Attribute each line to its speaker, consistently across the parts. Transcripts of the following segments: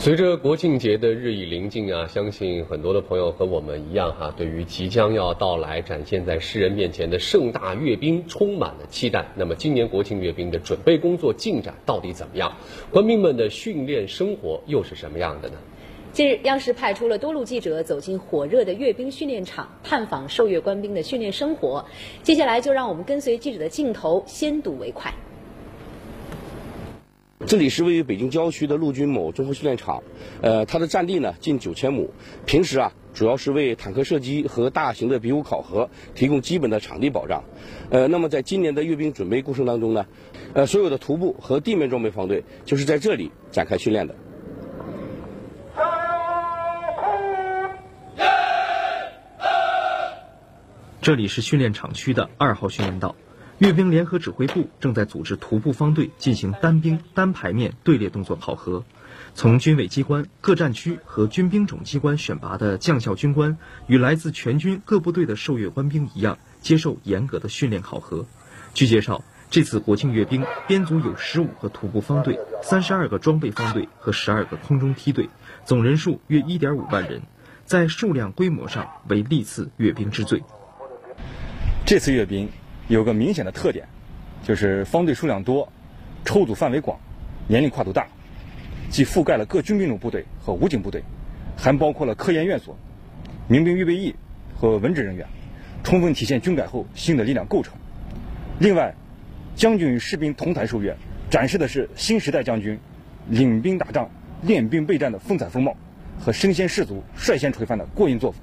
Speaker 1: 随着国庆节的日益临近啊，相信很多的朋友和我们一样哈，对于即将要到来、展现在世人面前的盛大阅兵充满了期待。那么，今年国庆阅兵的准备工作进展到底怎么样？官兵们的训练生活又是什么样的呢？
Speaker 2: 近日，央视派出了多路记者走进火热的阅兵训练场，探访受阅官兵的训练生活。接下来，就让我们跟随记者的镜头，先睹为快。
Speaker 3: 这里是位于北京郊区的陆军某综合训练场，呃，它的占地呢近九千亩。平时啊，主要是为坦克射击和大型的比武考核提供基本的场地保障。呃，那么在今年的阅兵准备过程当中呢，呃，所有的徒步和地面装备方队就是在这里展开训练的。
Speaker 4: 这里是训练场区的二号训练道。阅兵联合指挥部正在组织徒步方队进行单兵单排面队列动作考核。从军委机关、各战区和军兵种机关选拔的将校军官，与来自全军各部队的受阅官兵一样，接受严格的训练考核。据介绍，这次国庆阅兵编组有十五个徒步方队、三十二个装备方队和十二个空中梯队，总人数约一点五万人，在数量规模上为历次阅兵之最。
Speaker 5: 这次阅兵。有个明显的特点，就是方队数量多，抽组范围广，年龄跨度大，既覆盖了各军兵种部队和武警部队，还包括了科研院所、民兵预备役和文职人员，充分体现军改后新的力量构成。另外，将军与士兵同台受阅，展示的是新时代将军领兵打仗、练兵备战的风采风貌，和身先士卒、率先垂范的过硬作风。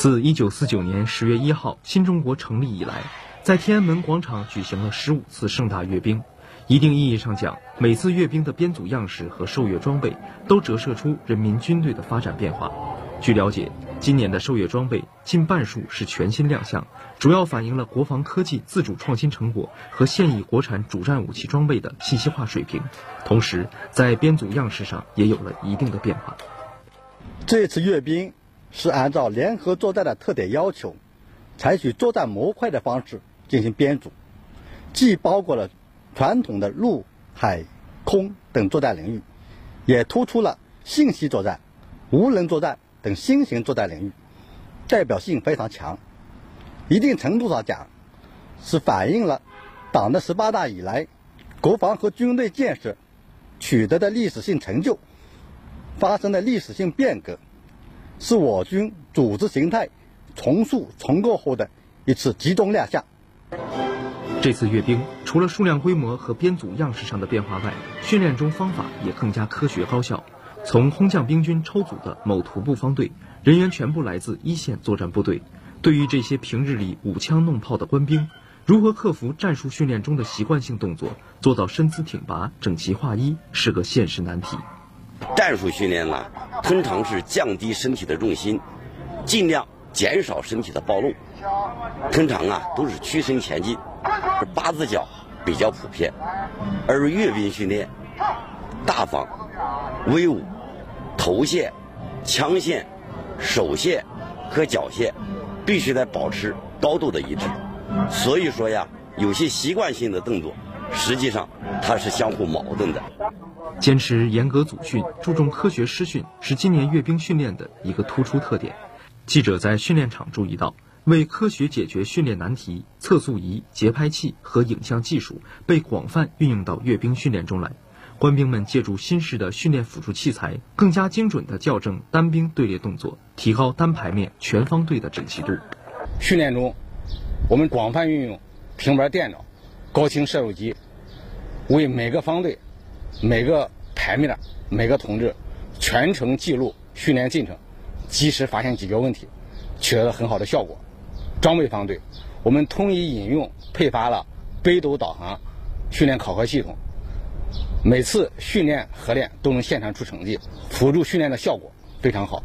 Speaker 4: 自一九四九年十月一号新中国成立以来，在天安门广场举行了十五次盛大阅兵。一定意义上讲，每次阅兵的编组样式和受阅装备都折射出人民军队的发展变化。据了解，今年的受阅装备近半数是全新亮相，主要反映了国防科技自主创新成果和现役国产主战武器装备的信息化水平。同时，在编组样式上也有了一定的变化。
Speaker 6: 这次阅兵。是按照联合作战的特点要求，采取作战模块的方式进行编组，既包括了传统的陆、海、空等作战领域，也突出了信息作战、无人作战等新型作战领域，代表性非常强。一定程度上讲，是反映了党的十八大以来国防和军队建设取得的历史性成就，发生的历史性变革。是我军组织形态重塑重构后的一次集中亮相。
Speaker 4: 这次阅兵除了数量规模和编组样式上的变化外，训练中方法也更加科学高效。从空降兵军抽组的某徒步方队，人员全部来自一线作战部队。对于这些平日里舞枪弄炮的官兵，如何克服战术训练中的习惯性动作，做到身姿挺拔、整齐划一，是个现实难题。
Speaker 7: 战术训练呢，通常是降低身体的重心，尽量减少身体的暴露。通常啊，都是屈身前进，八字脚比较普遍。而阅兵训练，大方、威武，头线、枪线、手线和脚线必须得保持高度的一致。所以说呀，有些习惯性的动作，实际上它是相互矛盾的。
Speaker 4: 坚持严格组训、注重科学师训，是今年阅兵训练的一个突出特点。记者在训练场注意到，为科学解决训练难题，测速仪、节拍器和影像技术被广泛运用到阅兵训练中来。官兵们借助新式的训练辅助器材，更加精准地校正单兵队列动作，提高单排面全方队的整齐度。
Speaker 8: 训练中，我们广泛运用平板电脑、高清摄入机，为每个方队。每个排面的每个同志全程记录训练进程，及时发现解决问题，取得了很好的效果。装备方队，我们统一引用配发了北斗导航训练考核系统，每次训练合练都能现场出成绩，辅助训练的效果非常好。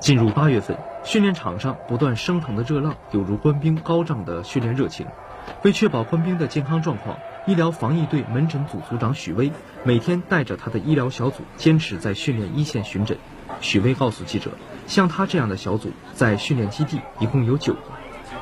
Speaker 4: 进入八月份，训练场上不断升腾的热浪，有如官兵高涨的训练热情。为确保官兵的健康状况。医疗防疫队门诊组组长许巍每天带着他的医疗小组坚持在训练一线巡诊。许巍告诉记者，像他这样的小组在训练基地一共有九个。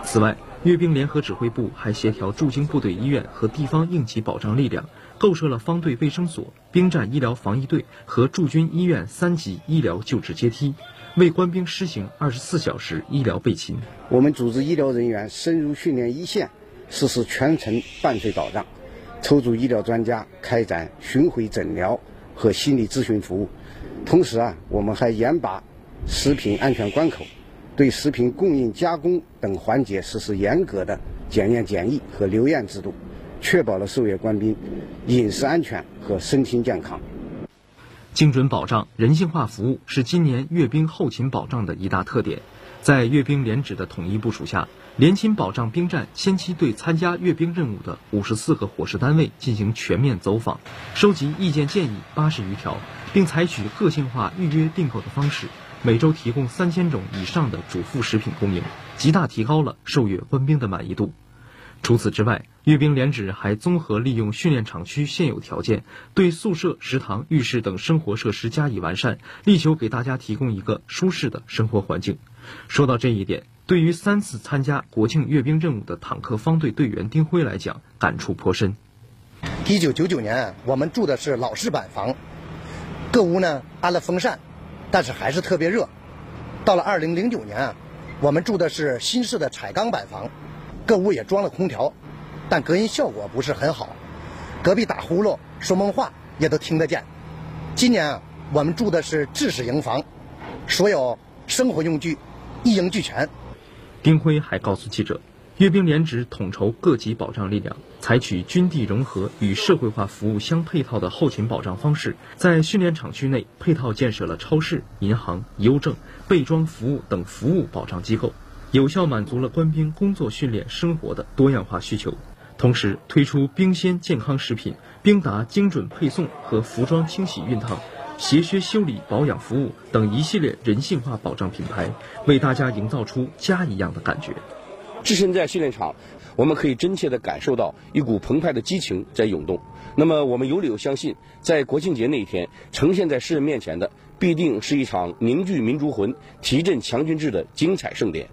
Speaker 4: 此外，阅兵联合指挥部还协调驻京部队医院和地方应急保障力量，构设了方队卫生所、兵站医疗防疫队和驻军医院三级医疗救治阶梯，为官兵施行二十四小时医疗备勤。
Speaker 9: 我们组织医疗人员深入训练一线，实施全程伴随保障，抽组医疗专家，开展巡回诊疗和心理咨询服务。同时啊，我们还严把食品安全关口。对食品供应、加工等环节实施严格的检验检疫和留验制度，确保了受阅官兵饮食安全和身心健康。
Speaker 4: 精准保障、人性化服务是今年阅兵后勤保障的一大特点。在阅兵连指的统一部署下，联勤保障兵站先期对参加阅兵任务的五十四个伙食单位进行全面走访，收集意见建议八十余条，并采取个性化预约订购的方式。每周提供三千种以上的主副食品供应，极大提高了受阅官兵的满意度。除此之外，阅兵连指还综合利用训练场区现有条件，对宿舍、食堂、浴室等生活设施加以完善，力求给大家提供一个舒适的生活环境。说到这一点，对于三次参加国庆阅兵任务的坦克方队队员丁辉来讲，感触颇深。
Speaker 10: 一九九九年，我们住的是老式板房，各屋呢安了风扇。但是还是特别热。到了二零零九年啊，我们住的是新式的彩钢板房，各屋也装了空调，但隔音效果不是很好，隔壁打呼噜、说梦话也都听得见。今年啊，我们住的是制式营房，所有生活用具一应俱全。
Speaker 4: 丁辉还告诉记者。阅兵连指统筹各级保障力量，采取军地融合与社会化服务相配套的后勤保障方式，在训练场区内配套建设了超市、银行、邮政、备装服务等服务保障机构，有效满足了官兵工作、训练、生活的多样化需求。同时，推出兵鲜健康食品、兵达精准配送和服装清洗熨烫、鞋靴修理保养服务等一系列人性化保障品牌，为大家营造出家一样的感觉。
Speaker 3: 置身在训练场，我们可以真切地感受到一股澎湃的激情在涌动。那么，我们有理由相信，在国庆节那一天，呈现在世人面前的，必定是一场凝聚民族魂、提振强军志的精彩盛典。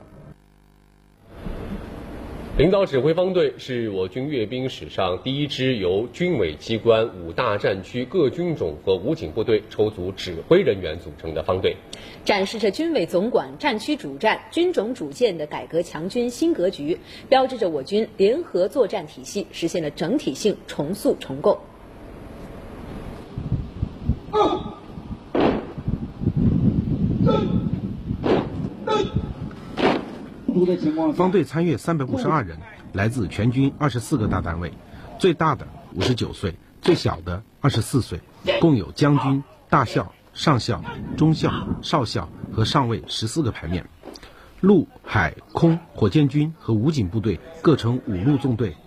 Speaker 1: 领导指挥方队是我军阅兵史上第一支由军委机关五大战区各军种和武警部队抽组指挥人员组成的方队，
Speaker 2: 展示着军委总管、战区主战、军种主建的改革强军新格局，标志着我军联合作战体系实现了整体性重塑重构。
Speaker 11: 方队参阅三百五十二人，来自全军二十四个大单位，最大的五十九岁，最小的二十四岁，共有将军、大校、上校、中校、少校和上尉十四个排面。陆、海、空火箭军和武警部队各成五路纵队。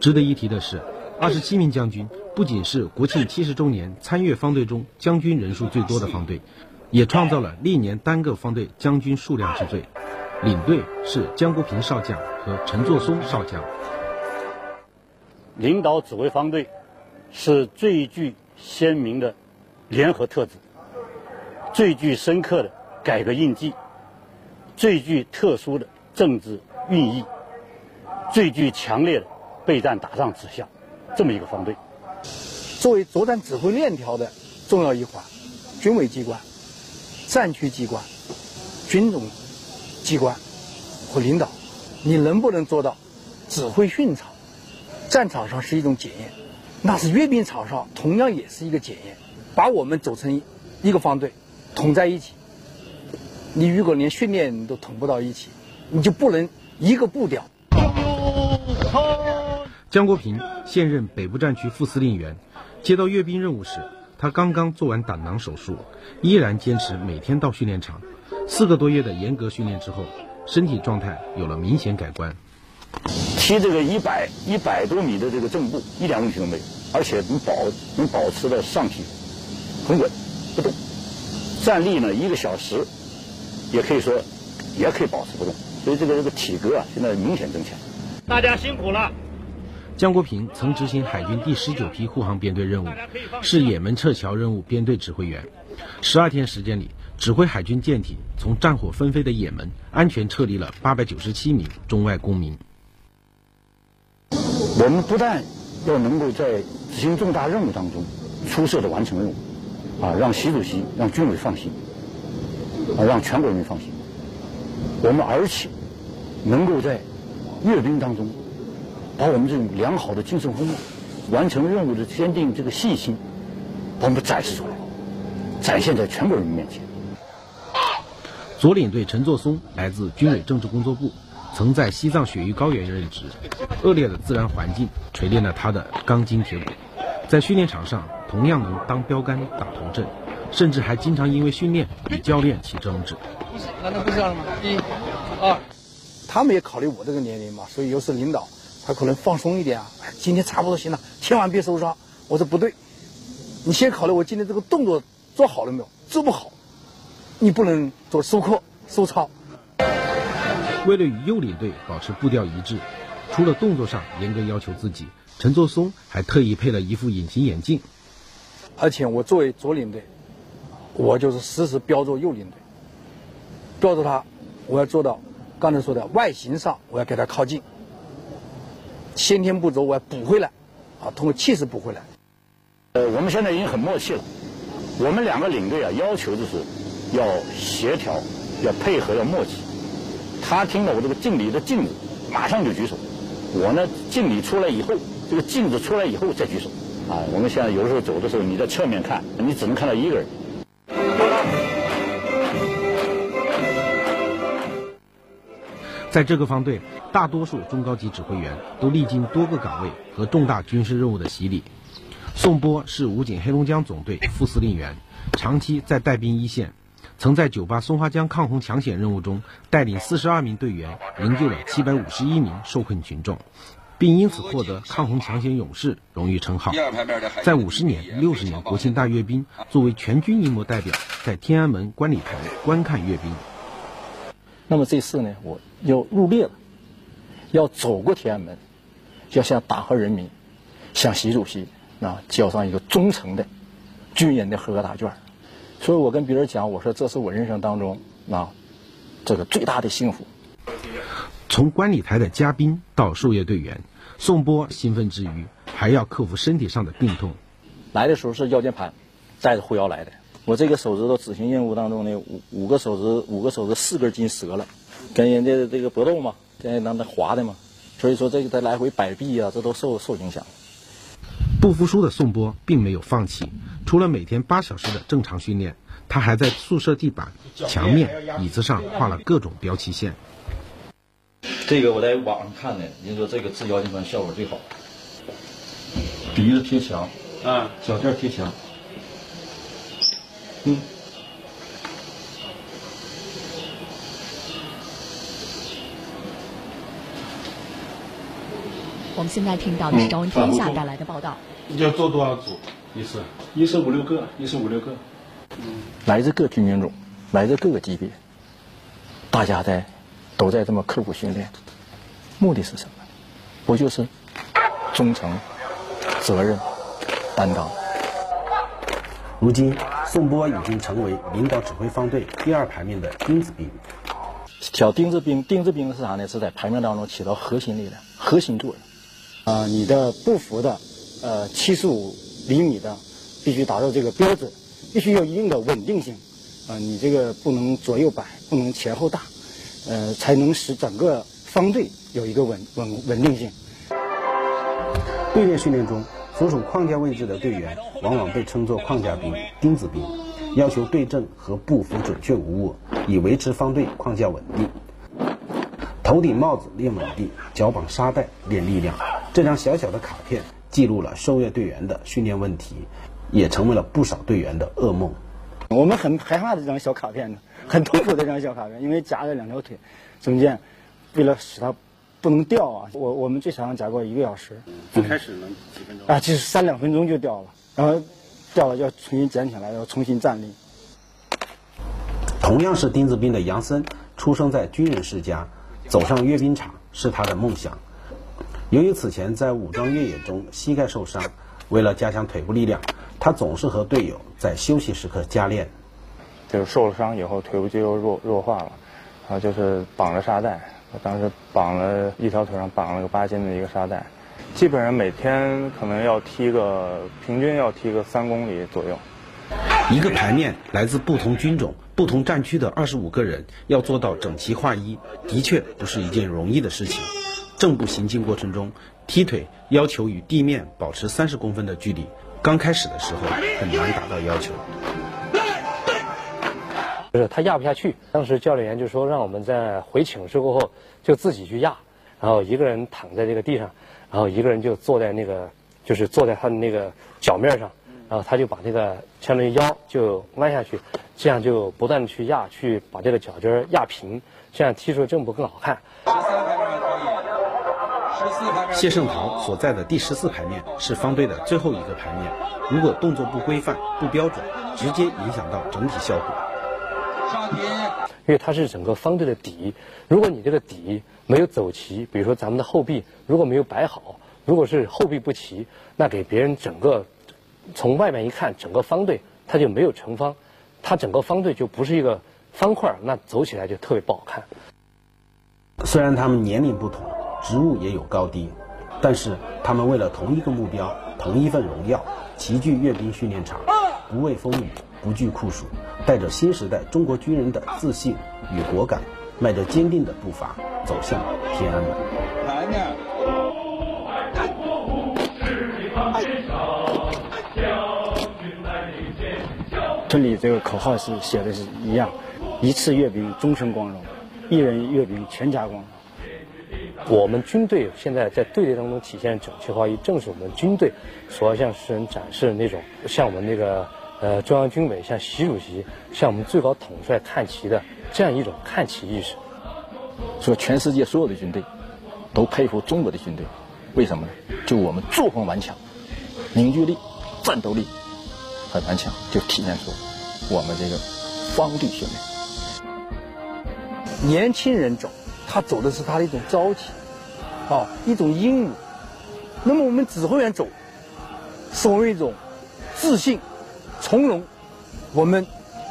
Speaker 11: 值得一提的是，二十七名将军不仅是国庆七十周年参阅方队中将军人数最多的方队，也创造了历年单个方队将军数量之最。领队是江国平少将和陈作松少将。
Speaker 12: 领导指挥方队是最具鲜明的联合特质，最具深刻的改革印记，最具特殊的政治寓意，最具强烈的备战打仗指向，这么一个方队。
Speaker 10: 作为作战指挥链条的重要一环，军委机关、战区机关、军种。机关和领导，你能不能做到指挥训场？战场上是一种检验，那是阅兵场上同样也是一个检验。把我们组成一个方队，统在一起。你如果连训练都统不到一起，你就不能一个步调。
Speaker 11: 江国平现任北部战区副司令员，接到阅兵任务时，他刚刚做完胆囊手术，依然坚持每天到训练场。四个多月的严格训练之后，身体状态有了明显改观。
Speaker 12: 踢这个一百一百多米的这个正步一点问题都没有，而且能保能保持的上体很稳不动。站立呢一个小时，也可以说也可以保持不动。所以这个这个体格啊现在明显增强。
Speaker 13: 大家辛苦了。
Speaker 11: 江国平曾执行海军第十九批护航编队任务，是也门撤侨任务编队指挥员。十二天时间里。指挥海军舰艇从战火纷飞的也门安全撤离了八百九十七名中外公民。
Speaker 12: 我们不但要能够在执行重大任务当中出色的完成任务，啊，让习主席、让军委放心，啊，让全国人民放心。我们而且能够在阅兵当中，把我们这种良好的精神风貌、完成任务的坚定这个信心，把我们展示出来，展现在全国人民面前。
Speaker 11: 左领队陈作松来自军委政治工作部，曾在西藏雪域高原任职，恶劣的自然环境锤炼了他的钢筋铁骨，在训练场上同样能当标杆打头阵，甚至还经常因为训练与教练起争执。
Speaker 10: 难道不这样了吗？一、二，他们也考虑我这个年龄嘛，所以有时领导他可能放松一点啊，今天差不多行了，千万别受伤。我说不对，你先考虑我今天这个动作做好了没有，做不好。你不能做收课、收操。
Speaker 11: 为了与右领队保持步调一致，除了动作上严格要求自己，陈作松还特意配了一副隐形眼镜。
Speaker 10: 而且我作为左领队，我就是时时标注右领队，标着他，我要做到刚才说的外形上，我要给他靠近，先天不足我要补回来，啊，通过气势补回来。
Speaker 12: 呃，我们现在已经很默契了，我们两个领队啊，要求就是。要协调，要配合，要默契。他听到我这个敬礼的镜子，马上就举手。我呢，敬礼出来以后，这个镜子出来以后再举手。啊，我们现在有的时候走的时候，你在侧面看，你只能看到一个人。
Speaker 11: 在这个方队，大多数中高级指挥员都历经多个岗位和重大军事任务的洗礼。宋波是武警黑龙江总队副司令员，长期在带兵一线。曾在九八松花江抗洪抢险任务中带领四十二名队员营救了七百五十一名受困群众，并因此获得抗洪抢险勇士荣誉称号。在五十年、六十年国庆大阅兵，作为全军英模代表，在天安门观礼台观看阅兵。
Speaker 12: 那么这次呢，我要入列了，要走过天安门，要向党和人民、向习主席啊交上一个忠诚的军人的合格答卷。所以我跟别人讲，我说这是我人生当中啊，这个最大的幸福。
Speaker 11: 从观礼台的嘉宾到受阅队员，宋波兴奋之余，还要克服身体上的病痛。
Speaker 12: 来的时候是腰间盘，带着护腰来的。我这个手指头执行任务当中呢，五五个手指，五个手指四根筋折了，跟人家这个搏斗嘛，跟人那滑的嘛，所以说这个他来回摆臂啊，这都受受影响。
Speaker 11: 不服输的宋波并没有放弃，除了每天八小时的正常训练，他还在宿舍地板、墙面、椅子上画了各种标旗线。
Speaker 13: 这个我在网上看的，人说这个治腰间盘效果最好。鼻子贴墙，啊，脚垫贴墙，嗯。
Speaker 14: 我们现在听到的是《朝闻天下》带来的报道。
Speaker 11: 要做多少组？一次？
Speaker 13: 一次五六个，一次五六个。
Speaker 12: 嗯，来自各军兵种，来自各个级别，大家在都在这么刻苦训练，目的是什么？不就是忠诚、责任、担当？
Speaker 15: 如今，宋波已经成为领导指挥方队第二排面的钉子兵。
Speaker 12: 小钉子兵，钉子兵是啥呢？是在排面当中起到核心力量、核心作用。
Speaker 16: 啊，你的不服的，呃，七十五厘米的，必须达到这个标准，必须有一定的稳定性，啊，你这个不能左右摆，不能前后大，呃，才能使整个方队有一个稳稳稳定性。
Speaker 15: 队列训练中，所处框架位置的队员往往被称作框架兵、钉子兵，要求对阵和步幅准确无误，以维持方队框架稳定。头顶帽子练稳定，脚绑沙袋练力量。这张小小的卡片记录了受阅队员的训练问题，也成为了不少队员的噩梦。
Speaker 16: 我们很害怕这张小卡片的，很痛苦的这张小卡片，因为夹着两条腿，中间为了使它不能掉啊，我我们最长夹过一个小时。
Speaker 13: 最开始能几分钟？
Speaker 16: 啊，就是三两分钟就掉了，然后掉了要重新捡起来，要重新站立。
Speaker 15: 同样是钉子兵的杨森，出生在军人世家，走上阅兵场是他的梦想。由于此前在武装越野中膝盖受伤，为了加强腿部力量，他总是和队友在休息时刻加练。
Speaker 17: 就是受了伤以后，腿部肌肉弱弱化了，然后就是绑着沙袋。我当时绑了一条腿上绑了个八斤的一个沙袋，基本上每天可能要踢个平均要踢个三公里左右。
Speaker 11: 一个排面来自不同军种、不同战区的二十五个人要做到整齐划一，的确不是一件容易的事情。正步行进过程中，踢腿要求与地面保持三十公分的距离，刚开始的时候很难达到要求。
Speaker 18: 不是他压不下去，当时教练员就说让我们在回寝室过后就自己去压，然后一个人躺在这个地上，然后一个人就坐在那个就是坐在他的那个脚面上。然后他就把这个相当于腰就弯下去，这样就不断的去压，去把这个脚尖压平，这样踢出正步更好看。
Speaker 11: 谢胜桃所在的第十四排面是方队的最后一个排面，如果动作不规范、不标准，直接影响到整体效果。
Speaker 18: 因为它是整个方队的底，如果你这个底没有走齐，比如说咱们的后臂如果没有摆好，如果是后臂不齐，那给别人整个。从外面一看，整个方队它就没有成方，它整个方队就不是一个方块，那走起来就特别不好看。
Speaker 19: 虽然他们年龄不同，职务也有高低，但是他们为了同一个目标、同一份荣耀，齐聚阅兵训练场，不畏风雨，不惧酷暑，带着新时代中国军人的自信与果敢，迈着坚定的步伐走向天安门。来面。
Speaker 16: 村里这个口号是写的是一样，一次阅兵终身光荣，一人阅兵全家光荣。
Speaker 18: 我们军队现在在队列当中体现整齐划一，正是我们军队所要向世人展示的那种，向我们那个呃中央军委、向习主席、向我们最高统帅看齐的这样一种看齐意识。
Speaker 12: 说全世界所有的军队都佩服中国的军队，为什么呢？就我们作风顽强，凝聚力、战斗力。很顽强，就体现出我们这个方队训练。
Speaker 10: 年轻人走，他走的是他的一种朝气，啊，一种英武。那么我们指挥员走，是我们一种自信、从容。我们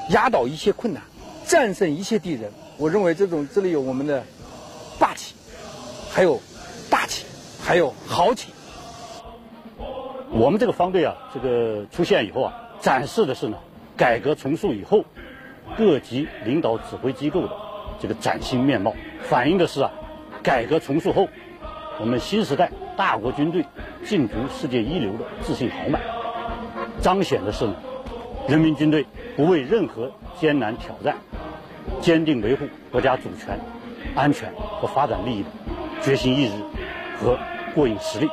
Speaker 10: 压倒一切困难，战胜一切敌人。我认为这种这里有我们的霸气，还有大气，还有豪气。
Speaker 20: 我们这个方队啊，这个出现以后啊。展示的是呢，改革重塑以后各级领导指挥机构的这个崭新面貌，反映的是啊，改革重塑后我们新时代大国军队竞逐世界一流的自信豪迈，彰显的是呢，人民军队不畏任何艰难挑战，坚定维护国家主权、安全和发展利益的决心意志和过硬实力。